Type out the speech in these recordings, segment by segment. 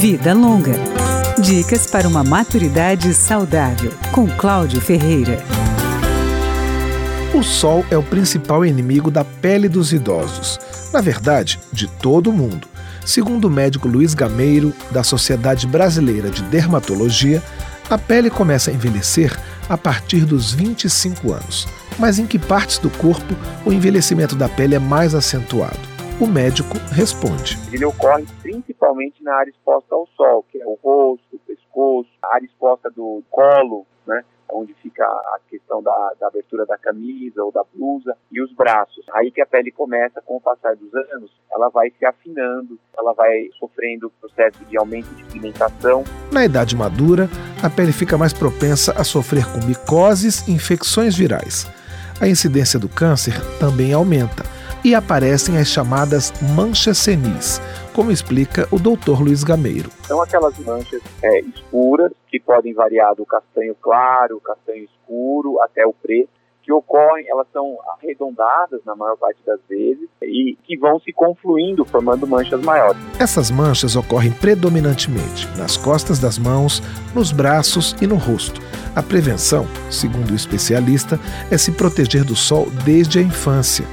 Vida Longa. Dicas para uma maturidade saudável, com Cláudio Ferreira. O sol é o principal inimigo da pele dos idosos. Na verdade, de todo mundo. Segundo o médico Luiz Gameiro, da Sociedade Brasileira de Dermatologia, a pele começa a envelhecer a partir dos 25 anos. Mas em que partes do corpo o envelhecimento da pele é mais acentuado? O médico responde. Ele ocorre principalmente na área exposta ao sol, que é o rosto, o pescoço, a área exposta do colo, né? onde fica a questão da, da, abertura da camisa ou da blusa e os braços. Aí que a pele começa, com o passar dos anos, ela vai se afinando, ela vai sofrendo processo de aumento de pigmentação. Na idade madura, a pele fica mais propensa a sofrer com micoses e infecções virais. A incidência do câncer também aumenta e aparecem as chamadas manchas senis, como explica o Dr. Luiz Gameiro. São aquelas manchas é, escuras que podem variar do castanho claro, castanho escuro até o preto que ocorrem, elas são arredondadas na maior parte das vezes e que vão se confluindo, formando manchas maiores. Essas manchas ocorrem predominantemente nas costas das mãos, nos braços e no rosto. A prevenção, segundo o especialista, é se proteger do sol desde a infância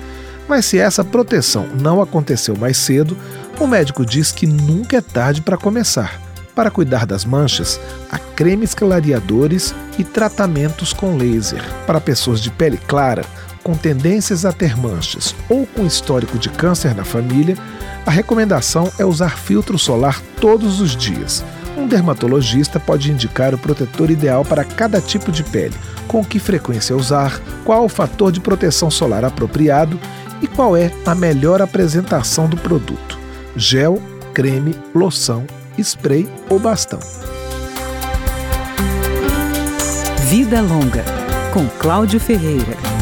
mas se essa proteção não aconteceu mais cedo, o médico diz que nunca é tarde para começar. Para cuidar das manchas, há cremes clareadores e tratamentos com laser. Para pessoas de pele clara, com tendências a ter manchas ou com histórico de câncer na família, a recomendação é usar filtro solar todos os dias. Um dermatologista pode indicar o protetor ideal para cada tipo de pele, com que frequência usar, qual o fator de proteção solar apropriado e qual é a melhor apresentação do produto: gel, creme, loção, spray ou bastão. Vida Longa, com Cláudio Ferreira.